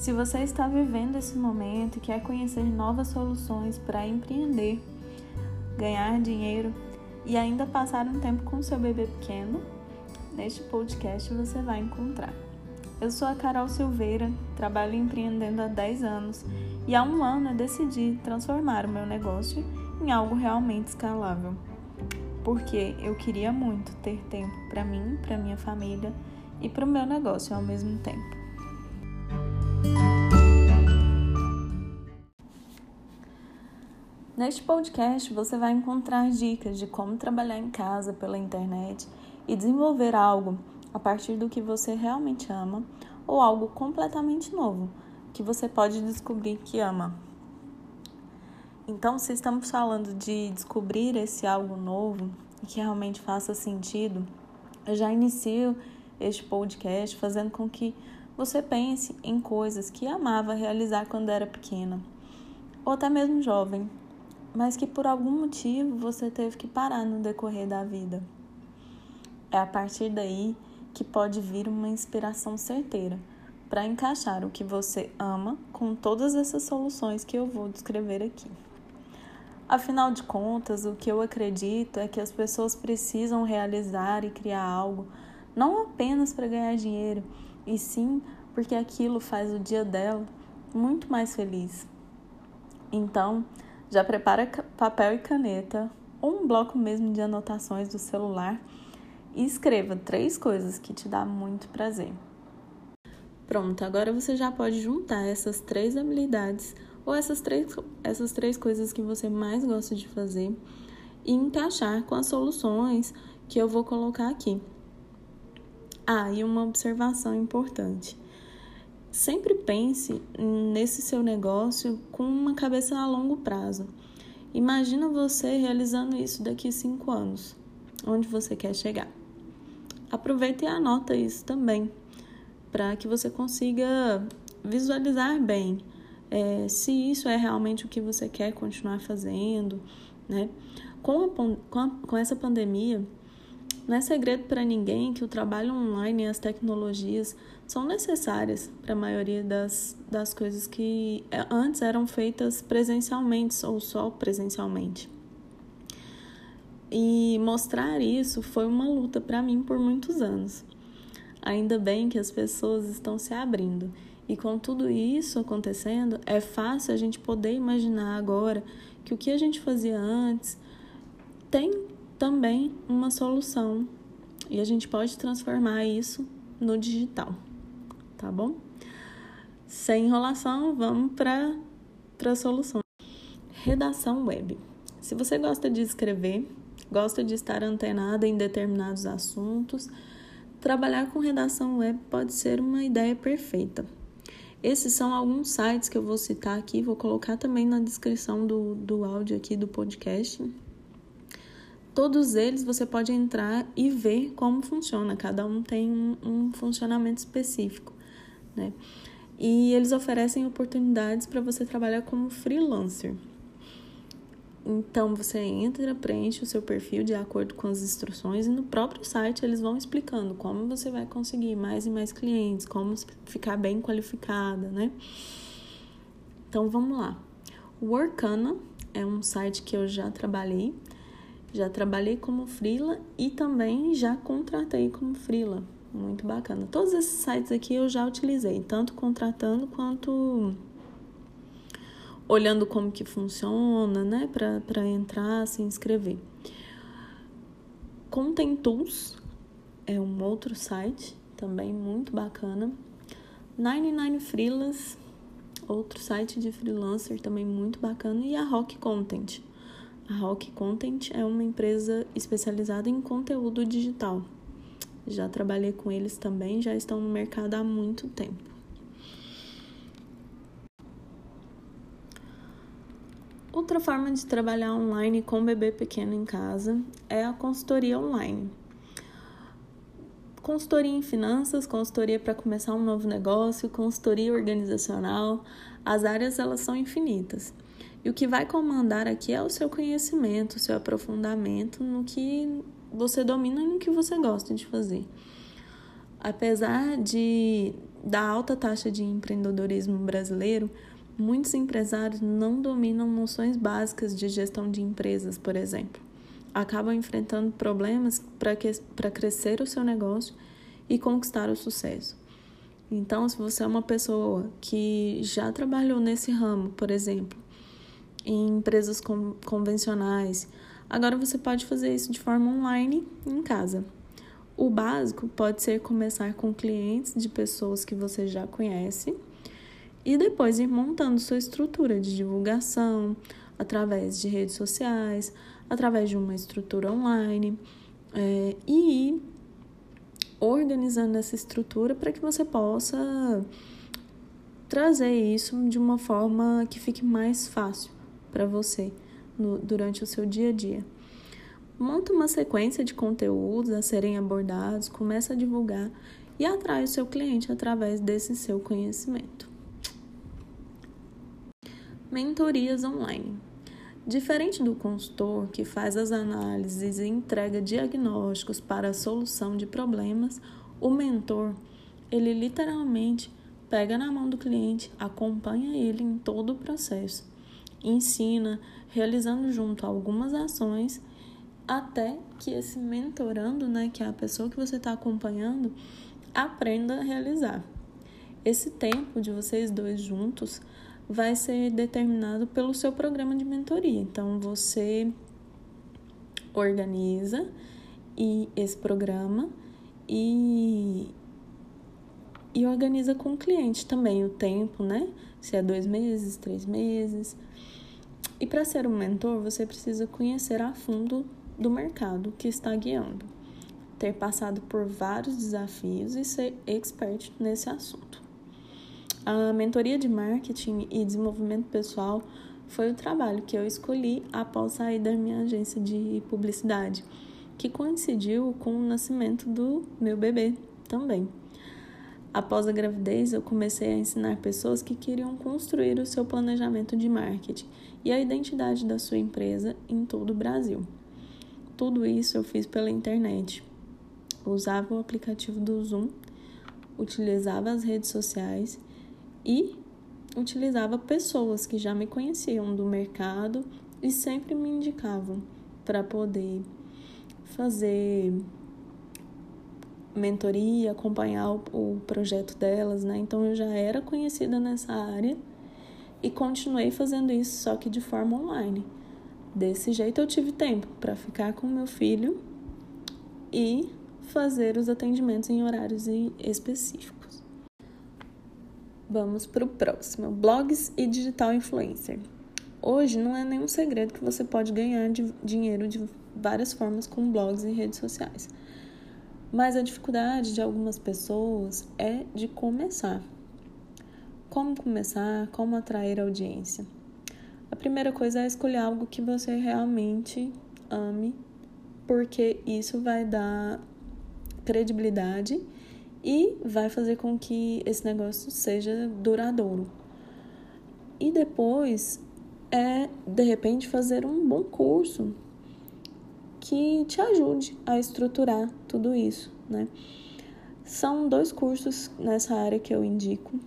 Se você está vivendo esse momento e quer conhecer novas soluções para empreender, ganhar dinheiro e ainda passar um tempo com seu bebê pequeno, neste podcast você vai encontrar. Eu sou a Carol Silveira, trabalho empreendendo há 10 anos e há um ano eu decidi transformar o meu negócio em algo realmente escalável. Porque eu queria muito ter tempo para mim, para minha família e para o meu negócio ao mesmo tempo. Neste podcast você vai encontrar dicas de como trabalhar em casa pela internet e desenvolver algo a partir do que você realmente ama ou algo completamente novo que você pode descobrir que ama. Então, se estamos falando de descobrir esse algo novo e que realmente faça sentido, eu já inicio este podcast fazendo com que você pense em coisas que amava realizar quando era pequena, ou até mesmo jovem, mas que por algum motivo você teve que parar no decorrer da vida. É a partir daí que pode vir uma inspiração certeira para encaixar o que você ama com todas essas soluções que eu vou descrever aqui. Afinal de contas, o que eu acredito é que as pessoas precisam realizar e criar algo não apenas para ganhar dinheiro, e sim porque aquilo faz o dia dela muito mais feliz. Então, já prepara papel e caneta ou um bloco mesmo de anotações do celular e escreva três coisas que te dá muito prazer. Pronto, agora você já pode juntar essas três habilidades ou essas três, essas três coisas que você mais gosta de fazer e encaixar com as soluções que eu vou colocar aqui. Ah, e uma observação importante. Sempre pense nesse seu negócio com uma cabeça a longo prazo. Imagina você realizando isso daqui a cinco anos, onde você quer chegar. Aproveita e anota isso também, para que você consiga visualizar bem é, se isso é realmente o que você quer continuar fazendo, né? Com, a, com, a, com essa pandemia, não é segredo para ninguém que o trabalho online e as tecnologias são necessárias para a maioria das, das coisas que é, antes eram feitas presencialmente ou só presencialmente. E mostrar isso foi uma luta para mim por muitos anos. Ainda bem que as pessoas estão se abrindo. E com tudo isso acontecendo, é fácil a gente poder imaginar agora que o que a gente fazia antes tem também uma solução e a gente pode transformar isso no digital, tá bom? Sem enrolação, vamos para a solução. Redação web. Se você gosta de escrever, gosta de estar antenada em determinados assuntos, trabalhar com redação web pode ser uma ideia perfeita. Esses são alguns sites que eu vou citar aqui, vou colocar também na descrição do, do áudio aqui do podcast todos eles você pode entrar e ver como funciona. Cada um tem um, um funcionamento específico, né? E eles oferecem oportunidades para você trabalhar como freelancer. Então você entra, preenche o seu perfil de acordo com as instruções e no próprio site eles vão explicando como você vai conseguir mais e mais clientes, como ficar bem qualificada, né? Então vamos lá. O Workana é um site que eu já trabalhei já trabalhei como frila e também já contratei como frila. Muito bacana. Todos esses sites aqui eu já utilizei, tanto contratando quanto olhando como que funciona, né, para entrar, se inscrever. Content Tools é um outro site também muito bacana. 99 Freelas, outro site de freelancer também muito bacana e a Rock Content. A Rock Content é uma empresa especializada em conteúdo digital. Já trabalhei com eles também, já estão no mercado há muito tempo. Outra forma de trabalhar online com bebê pequeno em casa é a consultoria online. Consultoria em finanças, consultoria para começar um novo negócio, consultoria organizacional, as áreas elas são infinitas. E o que vai comandar aqui é o seu conhecimento, o seu aprofundamento no que você domina e no que você gosta de fazer. Apesar de da alta taxa de empreendedorismo brasileiro, muitos empresários não dominam noções básicas de gestão de empresas, por exemplo. Acabam enfrentando problemas para crescer o seu negócio e conquistar o sucesso. Então, se você é uma pessoa que já trabalhou nesse ramo, por exemplo, em empresas convencionais, agora você pode fazer isso de forma online em casa. O básico pode ser começar com clientes de pessoas que você já conhece e depois ir montando sua estrutura de divulgação através de redes sociais, através de uma estrutura online é, e ir organizando essa estrutura para que você possa trazer isso de uma forma que fique mais fácil para você no, durante o seu dia a dia. Monta uma sequência de conteúdos a serem abordados, começa a divulgar e atrai o seu cliente através desse seu conhecimento. Mentorias online. Diferente do consultor que faz as análises e entrega diagnósticos para a solução de problemas, o mentor, ele literalmente pega na mão do cliente, acompanha ele em todo o processo, ensina, realizando junto algumas ações até que esse mentorando, né, que é a pessoa que você está acompanhando, aprenda a realizar. Esse tempo de vocês dois juntos vai ser determinado pelo seu programa de mentoria. Então você organiza e esse programa e, e organiza com o cliente também o tempo, né? Se é dois meses, três meses. E para ser um mentor, você precisa conhecer a fundo do mercado que está guiando, ter passado por vários desafios e ser expert nesse assunto. A mentoria de marketing e desenvolvimento pessoal foi o trabalho que eu escolhi após sair da minha agência de publicidade, que coincidiu com o nascimento do meu bebê também. Após a gravidez, eu comecei a ensinar pessoas que queriam construir o seu planejamento de marketing e a identidade da sua empresa em todo o Brasil. Tudo isso eu fiz pela internet. Usava o aplicativo do Zoom, utilizava as redes sociais e utilizava pessoas que já me conheciam do mercado e sempre me indicavam para poder fazer mentoria, acompanhar o, o, projeto delas, né? Então eu já era conhecida nessa área e continuei fazendo isso só que de forma online. Desse jeito eu tive tempo para ficar com meu filho e fazer os atendimentos em horários específicos. Vamos para o próximo: blogs e digital influencer. Hoje não é nenhum segredo que você pode ganhar de dinheiro de várias formas com blogs e redes sociais. Mas a dificuldade de algumas pessoas é de começar. Como começar? Como atrair audiência? A primeira coisa é escolher algo que você realmente ame, porque isso vai dar credibilidade e vai fazer com que esse negócio seja duradouro. E depois é, de repente, fazer um bom curso que te ajude a estruturar tudo isso, né? São dois cursos nessa área que eu indico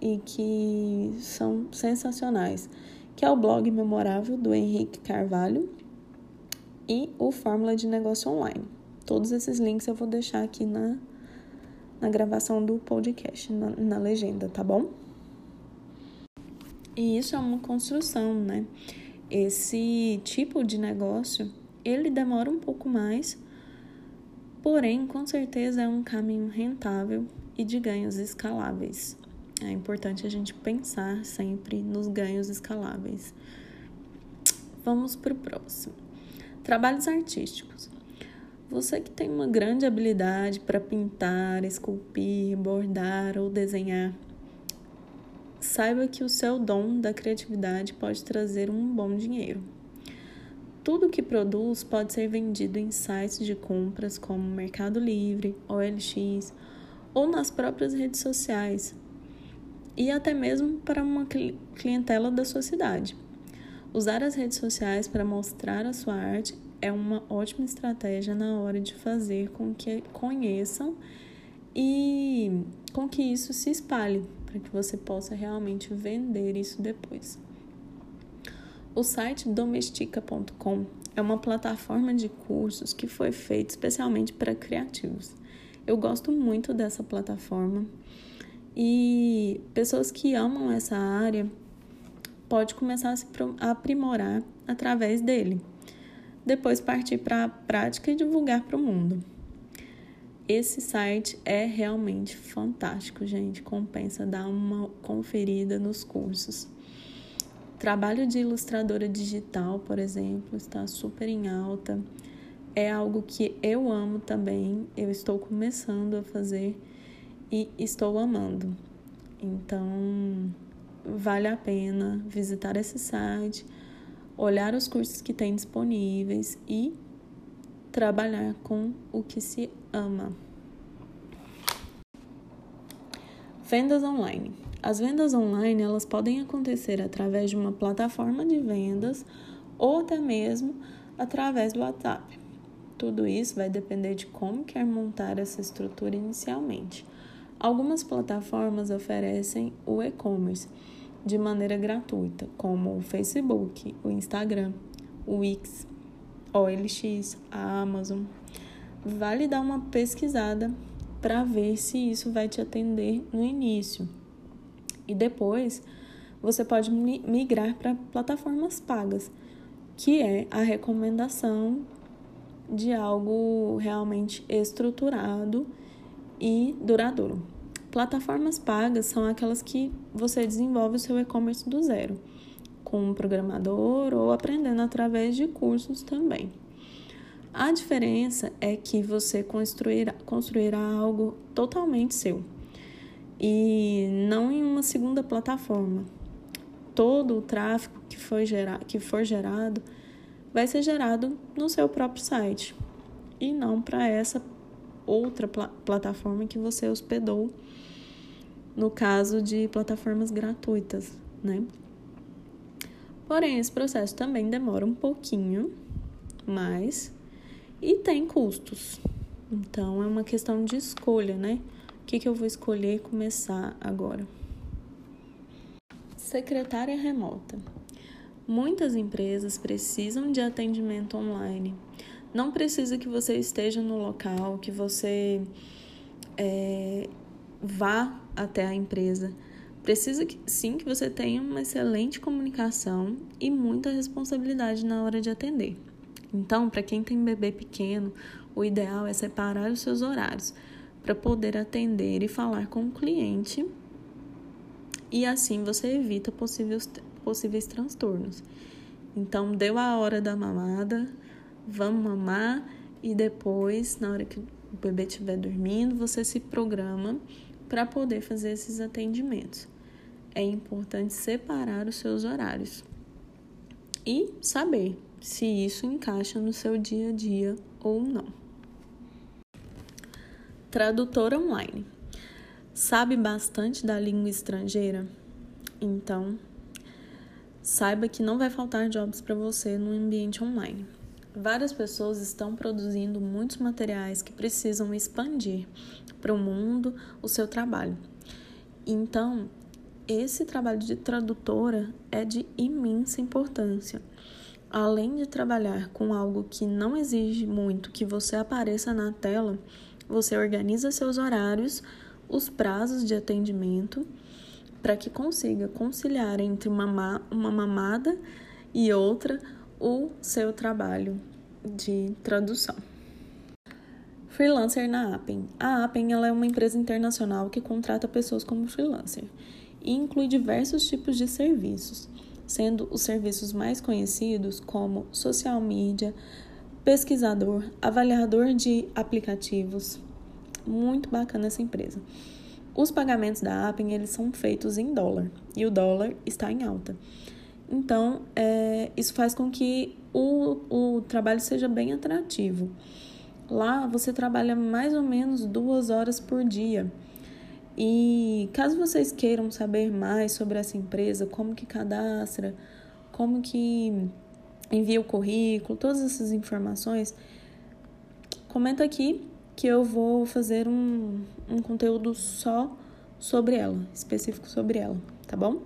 e que são sensacionais, que é o blog memorável do Henrique Carvalho e o Fórmula de Negócio Online. Todos esses links eu vou deixar aqui na na gravação do podcast, na, na legenda, tá bom? E isso é uma construção, né? Esse tipo de negócio, ele demora um pouco mais, porém, com certeza é um caminho rentável e de ganhos escaláveis. É importante a gente pensar sempre nos ganhos escaláveis. Vamos para o próximo. Trabalhos artísticos. Você que tem uma grande habilidade para pintar, esculpir, bordar ou desenhar, saiba que o seu dom da criatividade pode trazer um bom dinheiro. Tudo que produz pode ser vendido em sites de compras como Mercado Livre, OLX ou nas próprias redes sociais e até mesmo para uma clientela da sua cidade. Usar as redes sociais para mostrar a sua arte é uma ótima estratégia na hora de fazer com que conheçam e com que isso se espalhe, para que você possa realmente vender isso depois. O site domestica.com é uma plataforma de cursos que foi feita especialmente para criativos. Eu gosto muito dessa plataforma e pessoas que amam essa área pode começar a se aprimorar através dele. Depois partir para a prática e divulgar para o mundo. Esse site é realmente fantástico, gente. Compensa dar uma conferida nos cursos. Trabalho de ilustradora digital, por exemplo, está super em alta. É algo que eu amo também. Eu estou começando a fazer e estou amando. Então, vale a pena visitar esse site, olhar os cursos que tem disponíveis e trabalhar com o que se ama. Vendas online. As vendas online elas podem acontecer através de uma plataforma de vendas ou até mesmo através do WhatsApp. Tudo isso vai depender de como quer montar essa estrutura inicialmente. Algumas plataformas oferecem o e-commerce de maneira gratuita, como o Facebook, o Instagram, o Wix, OLX, a Amazon. Vale dar uma pesquisada para ver se isso vai te atender no início. E depois você pode migrar para plataformas pagas, que é a recomendação de algo realmente estruturado e duradouro. Plataformas pagas são aquelas que você desenvolve o seu e-commerce do zero, com um programador ou aprendendo através de cursos também. A diferença é que você construirá, construirá algo totalmente seu e não em uma segunda plataforma. Todo o tráfego que, foi gera, que for gerado vai ser gerado no seu próprio site e não para essa outra pl plataforma que você hospedou, no caso de plataformas gratuitas, né? Porém, esse processo também demora um pouquinho mais e tem custos. Então é uma questão de escolha, né? Que, que eu vou escolher começar agora? Secretária remota. Muitas empresas precisam de atendimento online. Não precisa que você esteja no local, que você é, vá até a empresa. Precisa que, sim que você tenha uma excelente comunicação e muita responsabilidade na hora de atender. Então, para quem tem bebê pequeno, o ideal é separar os seus horários para poder atender e falar com o cliente e assim você evita possíveis, possíveis transtornos. Então, deu a hora da mamada, vamos mamar e depois, na hora que o bebê estiver dormindo, você se programa para poder fazer esses atendimentos. É importante separar os seus horários e saber se isso encaixa no seu dia a dia ou não. Tradutor online. Sabe bastante da língua estrangeira? Então, saiba que não vai faltar jobs para você no ambiente online. Várias pessoas estão produzindo muitos materiais que precisam expandir para o mundo o seu trabalho. Então, esse trabalho de tradutora é de imensa importância além de trabalhar com algo que não exige muito que você apareça na tela, você organiza seus horários, os prazos de atendimento, para que consiga conciliar entre uma, mamada e outra o seu trabalho de tradução. Freelancer na Appen. A Appen ela é uma empresa internacional que contrata pessoas como freelancer e inclui diversos tipos de serviços sendo os serviços mais conhecidos como social media, pesquisador, avaliador de aplicativos. Muito bacana essa empresa. Os pagamentos da Appen eles são feitos em dólar e o dólar está em alta. Então, é, isso faz com que o, o trabalho seja bem atrativo. Lá você trabalha mais ou menos duas horas por dia. E caso vocês queiram saber mais sobre essa empresa, como que cadastra, como que envia o currículo, todas essas informações, comenta aqui que eu vou fazer um, um conteúdo só sobre ela, específico sobre ela, tá bom?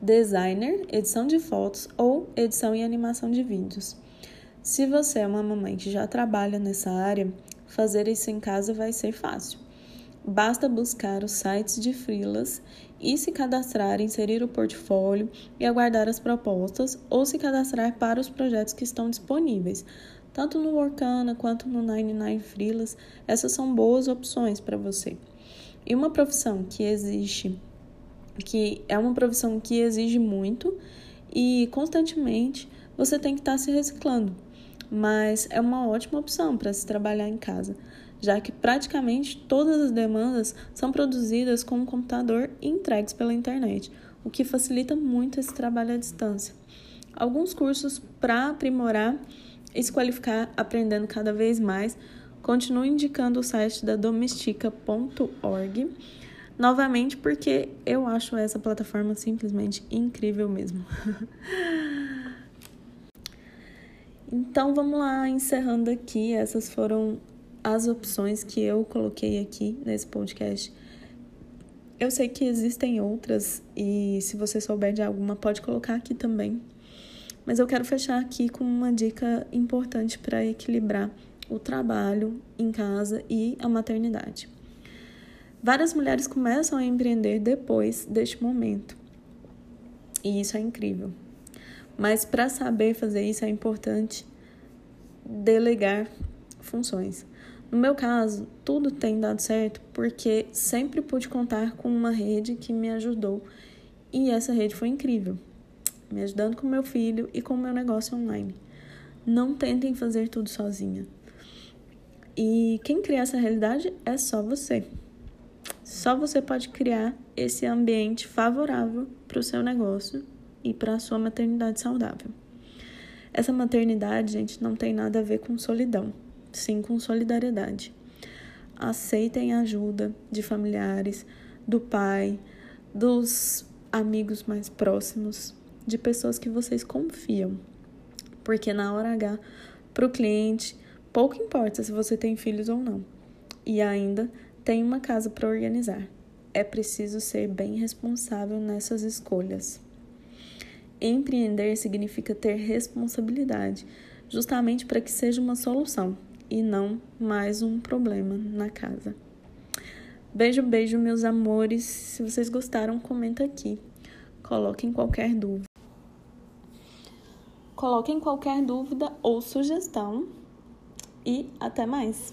Designer, edição de fotos ou edição e animação de vídeos. Se você é uma mamãe que já trabalha nessa área, fazer isso em casa vai ser fácil. Basta buscar os sites de freelas e se cadastrar, inserir o portfólio e aguardar as propostas ou se cadastrar para os projetos que estão disponíveis. Tanto no Workana quanto no 99 Freelas, essas são boas opções para você. E uma profissão que existe, que é uma profissão que exige muito e constantemente você tem que estar tá se reciclando. Mas é uma ótima opção para se trabalhar em casa já que praticamente todas as demandas são produzidas com um computador e entregues pela internet, o que facilita muito esse trabalho à distância. Alguns cursos para aprimorar e se qualificar aprendendo cada vez mais, continuo indicando o site da domestica.org. Novamente, porque eu acho essa plataforma simplesmente incrível mesmo. então vamos lá, encerrando aqui. Essas foram as opções que eu coloquei aqui nesse podcast. Eu sei que existem outras e se você souber de alguma, pode colocar aqui também. Mas eu quero fechar aqui com uma dica importante para equilibrar o trabalho em casa e a maternidade. Várias mulheres começam a empreender depois deste momento. E isso é incrível. Mas para saber fazer isso é importante delegar funções. No meu caso, tudo tem dado certo porque sempre pude contar com uma rede que me ajudou e essa rede foi incrível, me ajudando com meu filho e com meu negócio online. Não tentem fazer tudo sozinha. E quem cria essa realidade é só você. Só você pode criar esse ambiente favorável para o seu negócio e para a sua maternidade saudável. Essa maternidade, gente, não tem nada a ver com solidão sim com solidariedade. Aceitem a ajuda de familiares, do pai, dos amigos mais próximos, de pessoas que vocês confiam. Porque na hora H, para o cliente, pouco importa se você tem filhos ou não. E ainda tem uma casa para organizar. É preciso ser bem responsável nessas escolhas. Empreender significa ter responsabilidade, justamente para que seja uma solução e não mais um problema na casa. Beijo, beijo, meus amores. Se vocês gostaram, comenta aqui. Coloquem qualquer dúvida. Coloquem qualquer dúvida ou sugestão e até mais.